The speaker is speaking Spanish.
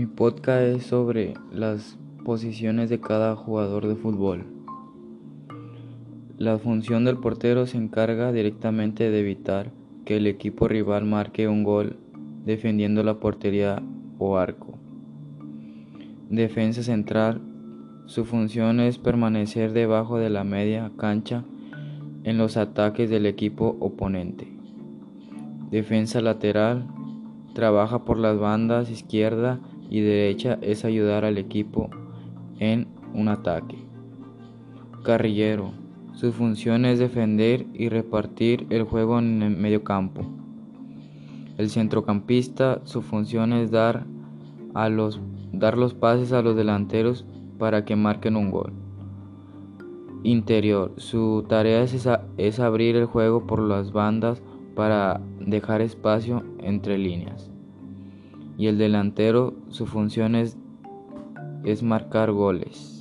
Mi podcast es sobre las posiciones de cada jugador de fútbol. La función del portero se encarga directamente de evitar que el equipo rival marque un gol defendiendo la portería o arco. Defensa central. Su función es permanecer debajo de la media cancha en los ataques del equipo oponente. Defensa lateral. Trabaja por las bandas izquierda y derecha es ayudar al equipo en un ataque. Carrillero. Su función es defender y repartir el juego en el medio campo. El centrocampista, su función es dar, a los, dar los pases a los delanteros para que marquen un gol. Interior, su tarea es, es abrir el juego por las bandas para dejar espacio entre líneas y el delantero su función es, es marcar goles.